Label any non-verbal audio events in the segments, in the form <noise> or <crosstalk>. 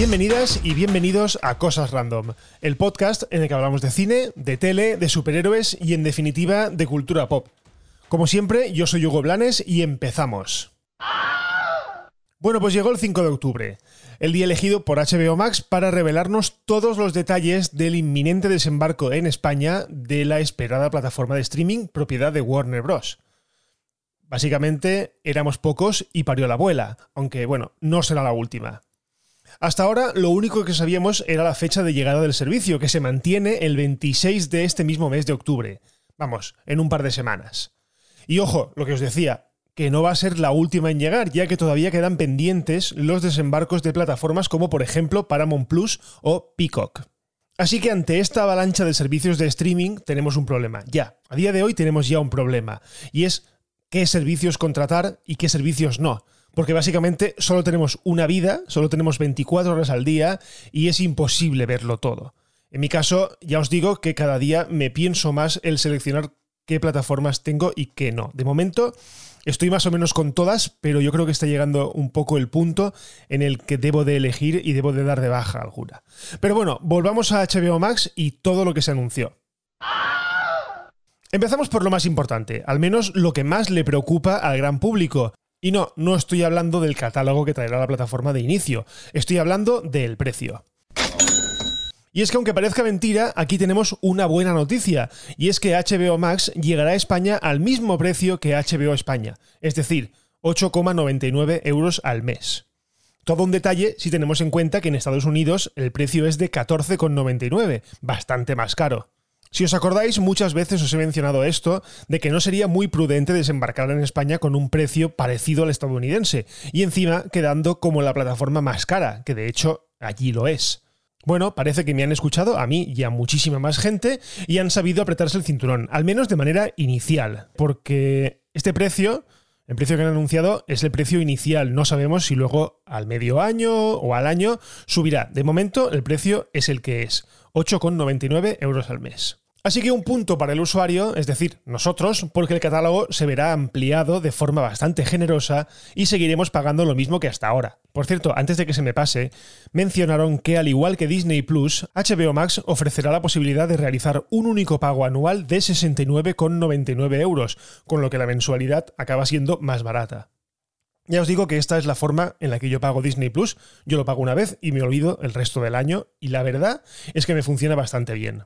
Bienvenidas y bienvenidos a Cosas Random, el podcast en el que hablamos de cine, de tele, de superhéroes y en definitiva de cultura pop. Como siempre, yo soy Hugo Blanes y empezamos. Bueno, pues llegó el 5 de octubre, el día elegido por HBO Max para revelarnos todos los detalles del inminente desembarco en España de la esperada plataforma de streaming propiedad de Warner Bros. Básicamente éramos pocos y parió la abuela, aunque bueno, no será la última. Hasta ahora lo único que sabíamos era la fecha de llegada del servicio, que se mantiene el 26 de este mismo mes de octubre. Vamos, en un par de semanas. Y ojo, lo que os decía, que no va a ser la última en llegar, ya que todavía quedan pendientes los desembarcos de plataformas como por ejemplo Paramount Plus o Peacock. Así que ante esta avalancha de servicios de streaming tenemos un problema. Ya, a día de hoy tenemos ya un problema. Y es qué servicios contratar y qué servicios no porque básicamente solo tenemos una vida, solo tenemos 24 horas al día y es imposible verlo todo. En mi caso, ya os digo que cada día me pienso más el seleccionar qué plataformas tengo y qué no. De momento estoy más o menos con todas, pero yo creo que está llegando un poco el punto en el que debo de elegir y debo de dar de baja alguna. Pero bueno, volvamos a HBO Max y todo lo que se anunció. Empezamos por lo más importante, al menos lo que más le preocupa al gran público, y no, no estoy hablando del catálogo que traerá la plataforma de inicio, estoy hablando del precio. Y es que aunque parezca mentira, aquí tenemos una buena noticia, y es que HBO Max llegará a España al mismo precio que HBO España, es decir, 8,99 euros al mes. Todo un detalle si tenemos en cuenta que en Estados Unidos el precio es de 14,99, bastante más caro. Si os acordáis, muchas veces os he mencionado esto, de que no sería muy prudente desembarcar en España con un precio parecido al estadounidense, y encima quedando como la plataforma más cara, que de hecho allí lo es. Bueno, parece que me han escuchado a mí y a muchísima más gente y han sabido apretarse el cinturón, al menos de manera inicial, porque este precio, el precio que han anunciado es el precio inicial, no sabemos si luego al medio año o al año subirá. De momento el precio es el que es, 8,99 euros al mes. Así que un punto para el usuario, es decir, nosotros, porque el catálogo se verá ampliado de forma bastante generosa y seguiremos pagando lo mismo que hasta ahora. Por cierto, antes de que se me pase, mencionaron que al igual que Disney Plus, HBO Max ofrecerá la posibilidad de realizar un único pago anual de 69,99 euros, con lo que la mensualidad acaba siendo más barata. Ya os digo que esta es la forma en la que yo pago Disney Plus. Yo lo pago una vez y me olvido el resto del año y la verdad es que me funciona bastante bien.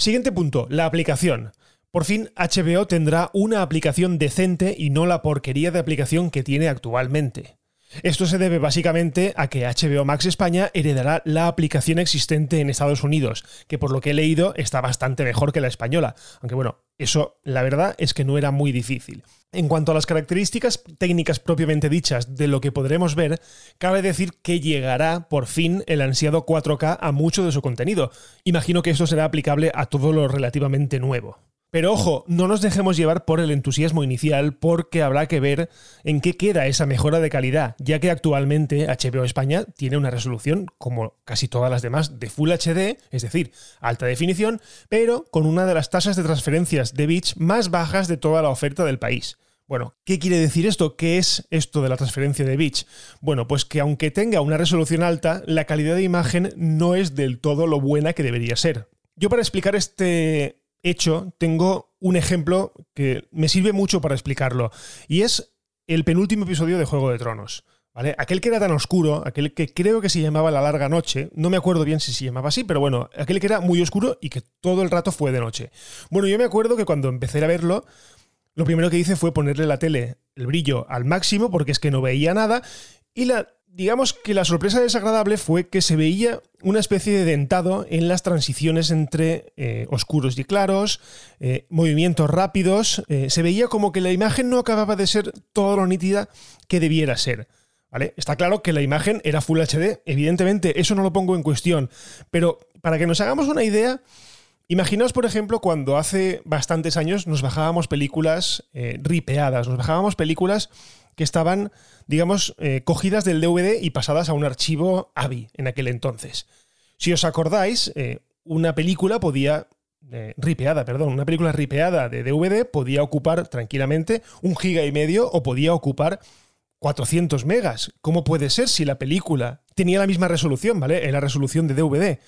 Siguiente punto, la aplicación. Por fin HBO tendrá una aplicación decente y no la porquería de aplicación que tiene actualmente. Esto se debe básicamente a que HBO Max España heredará la aplicación existente en Estados Unidos, que por lo que he leído está bastante mejor que la española, aunque bueno, eso la verdad es que no era muy difícil. En cuanto a las características técnicas propiamente dichas de lo que podremos ver, cabe decir que llegará por fin el ansiado 4K a mucho de su contenido. Imagino que esto será aplicable a todo lo relativamente nuevo. Pero ojo, no nos dejemos llevar por el entusiasmo inicial porque habrá que ver en qué queda esa mejora de calidad, ya que actualmente HBO España tiene una resolución, como casi todas las demás, de Full HD, es decir, alta definición, pero con una de las tasas de transferencias de bits más bajas de toda la oferta del país. Bueno, ¿qué quiere decir esto? ¿Qué es esto de la transferencia de bits? Bueno, pues que aunque tenga una resolución alta, la calidad de imagen no es del todo lo buena que debería ser. Yo para explicar este hecho, tengo un ejemplo que me sirve mucho para explicarlo. Y es el penúltimo episodio de Juego de Tronos. ¿Vale? Aquel que era tan oscuro, aquel que creo que se llamaba La Larga Noche, no me acuerdo bien si se llamaba así, pero bueno, aquel que era muy oscuro y que todo el rato fue de noche. Bueno, yo me acuerdo que cuando empecé a verlo, lo primero que hice fue ponerle la tele, el brillo al máximo, porque es que no veía nada, y la digamos que la sorpresa desagradable fue que se veía una especie de dentado en las transiciones entre eh, oscuros y claros, eh, movimientos rápidos, eh, se veía como que la imagen no acababa de ser todo lo nítida que debiera ser. ¿Vale? Está claro que la imagen era Full HD, evidentemente, eso no lo pongo en cuestión, pero para que nos hagamos una idea, Imaginaos, por ejemplo, cuando hace bastantes años nos bajábamos películas ripeadas, nos bajábamos películas que estaban, digamos, eh, cogidas del DVD y pasadas a un archivo AVI en aquel entonces. Si os acordáis, eh, una película podía eh, ripeada, perdón, una película ripeada de DVD podía ocupar tranquilamente un giga y medio o podía ocupar 400 megas. ¿Cómo puede ser si la película tenía la misma resolución, ¿vale? En la resolución de DVD.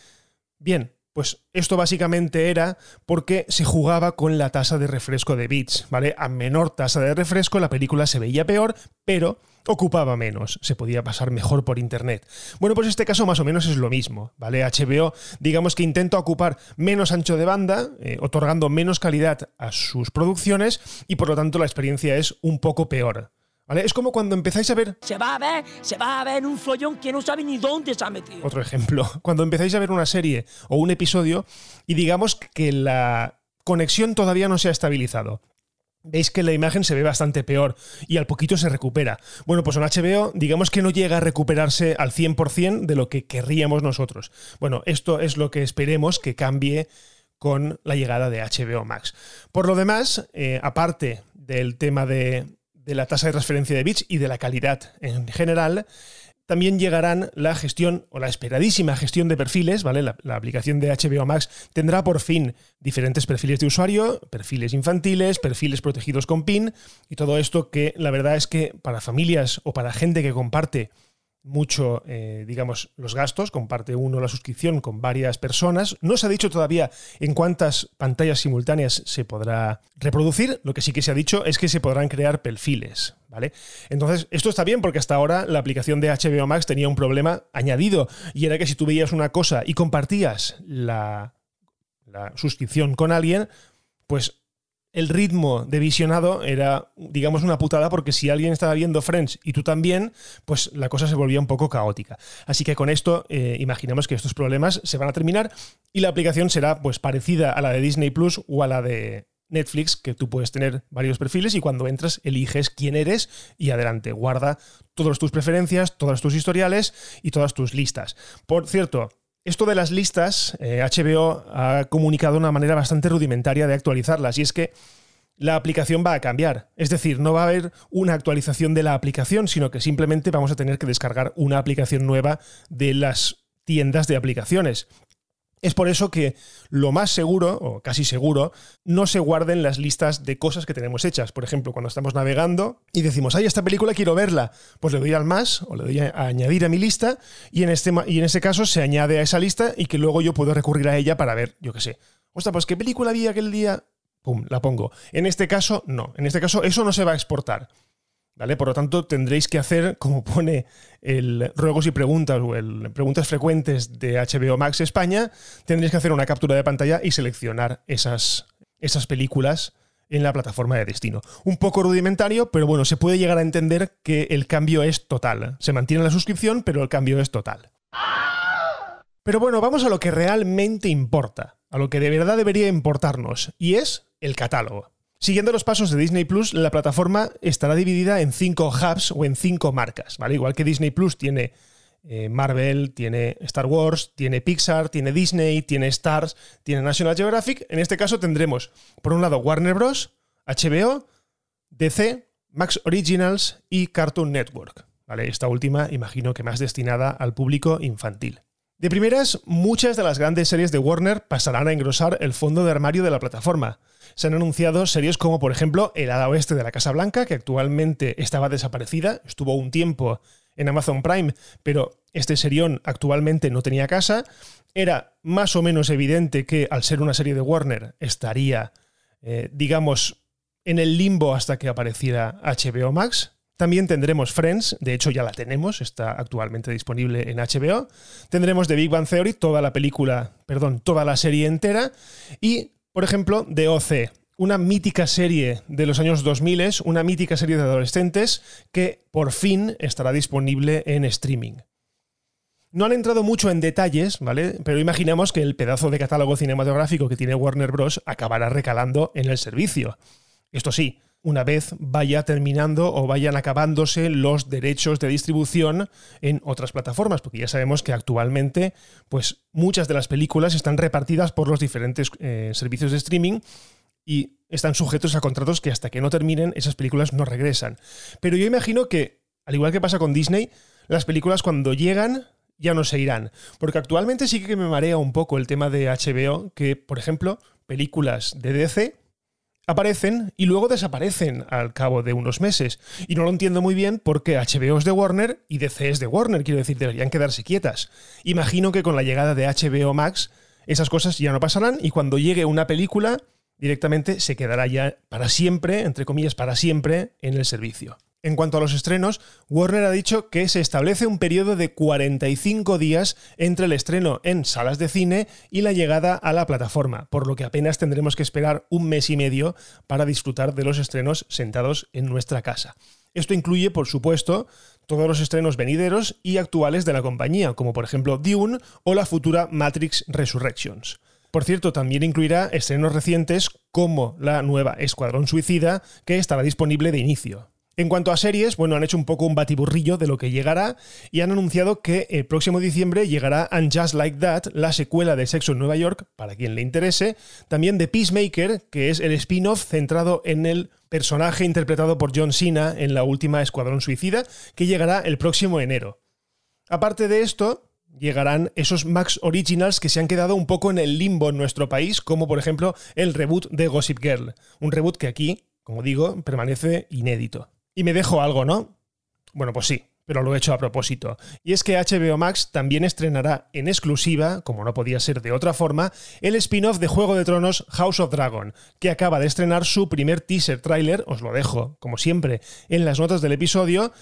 Bien, pues esto básicamente era porque se jugaba con la tasa de refresco de bits, ¿vale? A menor tasa de refresco la película se veía peor, pero ocupaba menos, se podía pasar mejor por internet. Bueno, pues este caso más o menos es lo mismo, ¿vale? HBO, digamos que intenta ocupar menos ancho de banda, eh, otorgando menos calidad a sus producciones y por lo tanto la experiencia es un poco peor. Es como cuando empezáis a ver... Se va a ver, se va a ver un follón que no sabe ni dónde se ha metido. Otro ejemplo, <laughs> cuando empezáis a ver una serie o un episodio y digamos que la conexión todavía no se ha estabilizado. Veis que la imagen se ve bastante peor y al poquito se recupera. Bueno, pues en HBO digamos que no llega a recuperarse al 100% de lo que querríamos nosotros. Bueno, esto es lo que esperemos que cambie con la llegada de HBO Max. Por lo demás, eh, aparte del tema de, de la tasa de transferencia de bits y de la calidad en general, también llegarán la gestión o la esperadísima gestión de perfiles, ¿vale? La, la, aplicación de HBO Max tendrá por fin diferentes perfiles de usuario, perfiles infantiles, perfiles protegidos con PIN y todo esto que la verdad es que para familias o para gente que comparte mucho, eh, digamos, los gastos, comparte uno la suscripción con varias personas. No se ha dicho todavía en cuántas pantallas simultáneas se podrá reproducir, lo que sí que se ha dicho es que se podrán crear perfiles, ¿vale? Entonces, esto está bien porque hasta ahora la aplicación de HBO Max tenía un problema añadido y era que si tú veías una cosa y compartías la, la suscripción con alguien, pues el ritmo de visionado era, digamos, una putada porque si alguien estaba viendo Friends y tú también, pues la cosa se volvía un poco caótica. Así que con esto eh, imaginamos que estos problemas se van a terminar y la aplicación será pues parecida a la de Disney Plus o a la de Netflix, que tú puedes tener varios perfiles y cuando entras eliges quién eres y adelante, guarda todas tus preferencias, todos tus historiales y todas tus listas. Por cierto, esto de las listas, HBO eh, ha comunicado una manera bastante rudimentaria de actualizarlas y es que la aplicación va a cambiar. Es decir, no va a haber una actualización de la aplicación, sino que simplemente vamos a tener que descargar una aplicación nueva de las tiendas de aplicaciones. Es por eso que lo más seguro, o casi seguro, no se guarden las listas de cosas que tenemos hechas. Por ejemplo, cuando estamos navegando y decimos, ay, esta película quiero verla, pues le doy al más o le doy a añadir a mi lista y en, este, y en ese caso se añade a esa lista y que luego yo puedo recurrir a ella para ver, yo qué sé. Ostras, pues qué película vi aquel día, pum, la pongo. En este caso, no. En este caso, eso no se va a exportar. Por lo tanto, tendréis que hacer, como pone el ruegos y preguntas o el preguntas frecuentes de HBO Max España, tendréis que hacer una captura de pantalla y seleccionar esas, esas películas en la plataforma de destino. Un poco rudimentario, pero bueno, se puede llegar a entender que el cambio es total. Se mantiene la suscripción, pero el cambio es total. Pero bueno, vamos a lo que realmente importa, a lo que de verdad debería importarnos, y es el catálogo. Siguiendo los pasos de Disney Plus, la plataforma estará dividida en cinco hubs o en cinco marcas, ¿vale? Igual que Disney Plus tiene eh, Marvel, tiene Star Wars, tiene Pixar, tiene Disney, tiene Stars, tiene National Geographic. En este caso tendremos, por un lado, Warner Bros., HBO, DC, Max Originals y Cartoon Network. Esta última, imagino que más destinada al público infantil. De primeras, muchas de las grandes series de Warner pasarán a engrosar el fondo de armario de la plataforma se han anunciado series como, por ejemplo, El Hada Oeste de la Casa Blanca, que actualmente estaba desaparecida, estuvo un tiempo en Amazon Prime, pero este serión actualmente no tenía casa. Era más o menos evidente que, al ser una serie de Warner, estaría, eh, digamos, en el limbo hasta que apareciera HBO Max. También tendremos Friends, de hecho ya la tenemos, está actualmente disponible en HBO. Tendremos The Big Bang Theory, toda la película, perdón, toda la serie entera. Y por ejemplo, de OC, una mítica serie de los años 2000, una mítica serie de adolescentes que por fin estará disponible en streaming. No han entrado mucho en detalles, ¿vale? Pero imaginamos que el pedazo de catálogo cinematográfico que tiene Warner Bros. acabará recalando en el servicio. Esto sí, una vez vaya terminando o vayan acabándose los derechos de distribución en otras plataformas, porque ya sabemos que actualmente pues muchas de las películas están repartidas por los diferentes eh, servicios de streaming y están sujetos a contratos que hasta que no terminen esas películas no regresan. Pero yo imagino que, al igual que pasa con Disney, las películas cuando llegan ya no se irán, porque actualmente sí que me marea un poco el tema de HBO, que por ejemplo, películas de DC aparecen y luego desaparecen al cabo de unos meses. Y no lo entiendo muy bien porque HBO es de Warner y DC es de Warner, quiero decir, deberían quedarse quietas. Imagino que con la llegada de HBO Max esas cosas ya no pasarán y cuando llegue una película directamente se quedará ya para siempre, entre comillas, para siempre en el servicio. En cuanto a los estrenos, Warner ha dicho que se establece un periodo de 45 días entre el estreno en salas de cine y la llegada a la plataforma, por lo que apenas tendremos que esperar un mes y medio para disfrutar de los estrenos sentados en nuestra casa. Esto incluye, por supuesto, todos los estrenos venideros y actuales de la compañía, como por ejemplo Dune o la futura Matrix Resurrections. Por cierto, también incluirá estrenos recientes como la nueva Escuadrón Suicida, que estará disponible de inicio. En cuanto a series, bueno, han hecho un poco un batiburrillo de lo que llegará y han anunciado que el próximo diciembre llegará And Just Like That, la secuela de Sexo en Nueva York, para quien le interese, también de Peacemaker, que es el spin-off centrado en el personaje interpretado por John Cena en la última Escuadrón Suicida, que llegará el próximo enero. Aparte de esto, llegarán esos Max Originals que se han quedado un poco en el limbo en nuestro país, como por ejemplo el reboot de Gossip Girl, un reboot que aquí, como digo, permanece inédito. Y me dejo algo, ¿no? Bueno, pues sí, pero lo he hecho a propósito. Y es que HBO Max también estrenará en exclusiva, como no podía ser de otra forma, el spin-off de Juego de Tronos House of Dragon, que acaba de estrenar su primer teaser trailer, os lo dejo, como siempre, en las notas del episodio,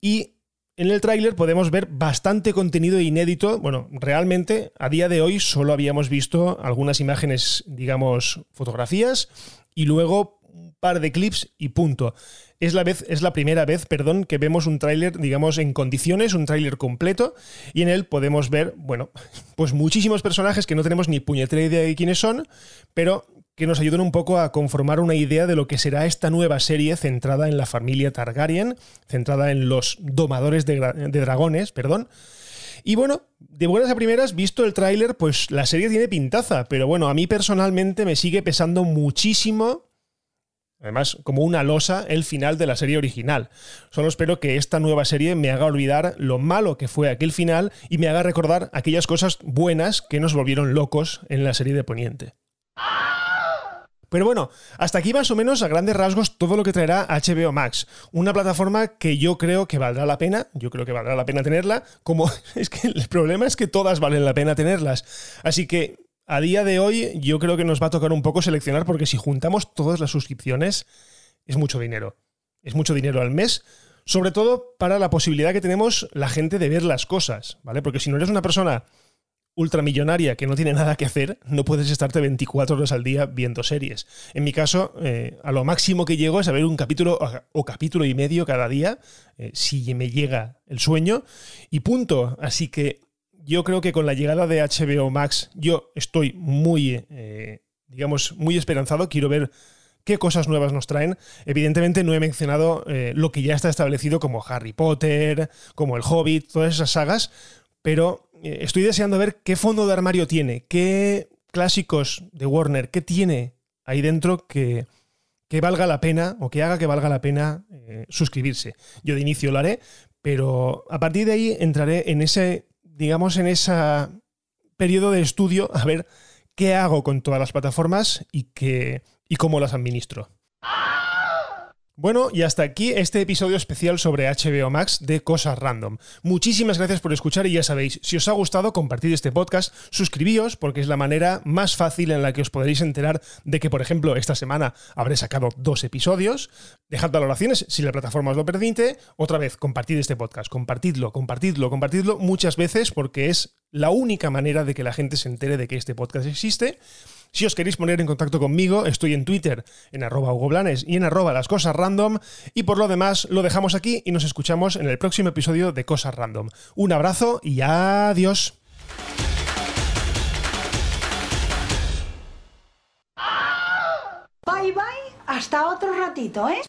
y en el tráiler podemos ver bastante contenido inédito. Bueno, realmente a día de hoy solo habíamos visto algunas imágenes, digamos, fotografías, y luego un par de clips y punto es la, vez, es la primera vez perdón, que vemos un tráiler, digamos, en condiciones, un tráiler completo, y en él podemos ver, bueno, <laughs> pues muchísimos personajes que no tenemos ni puñetera idea de quiénes son, pero que nos ayudan un poco a conformar una idea de lo que será esta nueva serie centrada en la familia Targaryen, centrada en los domadores de, de dragones, perdón. Y bueno, de buenas a primeras, visto el tráiler, pues la serie tiene pintaza, pero bueno, a mí personalmente me sigue pesando muchísimo Además, como una losa, el final de la serie original. Solo espero que esta nueva serie me haga olvidar lo malo que fue aquel final y me haga recordar aquellas cosas buenas que nos volvieron locos en la serie de Poniente. Pero bueno, hasta aquí más o menos a grandes rasgos todo lo que traerá HBO Max. Una plataforma que yo creo que valdrá la pena, yo creo que valdrá la pena tenerla, como <laughs> es que el problema es que todas valen la pena tenerlas. Así que a día de hoy yo creo que nos va a tocar un poco seleccionar porque si juntamos todas las suscripciones es mucho dinero. Es mucho dinero al mes, sobre todo para la posibilidad que tenemos la gente de ver las cosas, ¿vale? Porque si no eres una persona ultramillonaria que no tiene nada que hacer, no puedes estarte 24 horas al día viendo series. En mi caso, eh, a lo máximo que llego es a ver un capítulo o capítulo y medio cada día, eh, si me llega el sueño, y punto. Así que yo creo que con la llegada de HBO Max, yo estoy muy, eh, digamos, muy esperanzado. Quiero ver qué cosas nuevas nos traen. Evidentemente no he mencionado eh, lo que ya está establecido como Harry Potter, como El Hobbit, todas esas sagas, pero eh, estoy deseando ver qué fondo de armario tiene, qué clásicos de Warner, qué tiene ahí dentro que, que valga la pena o que haga que valga la pena suscribirse. Yo de inicio lo haré, pero a partir de ahí entraré en ese digamos, en ese periodo de estudio a ver qué hago con todas las plataformas y, qué, y cómo las administro. Bueno, y hasta aquí este episodio especial sobre HBO Max de Cosas Random. Muchísimas gracias por escuchar y ya sabéis, si os ha gustado, compartid este podcast, suscribíos porque es la manera más fácil en la que os podréis enterar de que, por ejemplo, esta semana habré sacado dos episodios. Dejad valoraciones si la plataforma os lo permite. Otra vez, compartid este podcast, compartidlo, compartidlo, compartidlo muchas veces porque es la única manera de que la gente se entere de que este podcast existe. Si os queréis poner en contacto conmigo, estoy en Twitter, en arroba Hugo Blanes y en arroba las cosas random. Y por lo demás, lo dejamos aquí y nos escuchamos en el próximo episodio de Cosas Random. Un abrazo y adiós. Bye bye, hasta otro ratito, ¿eh?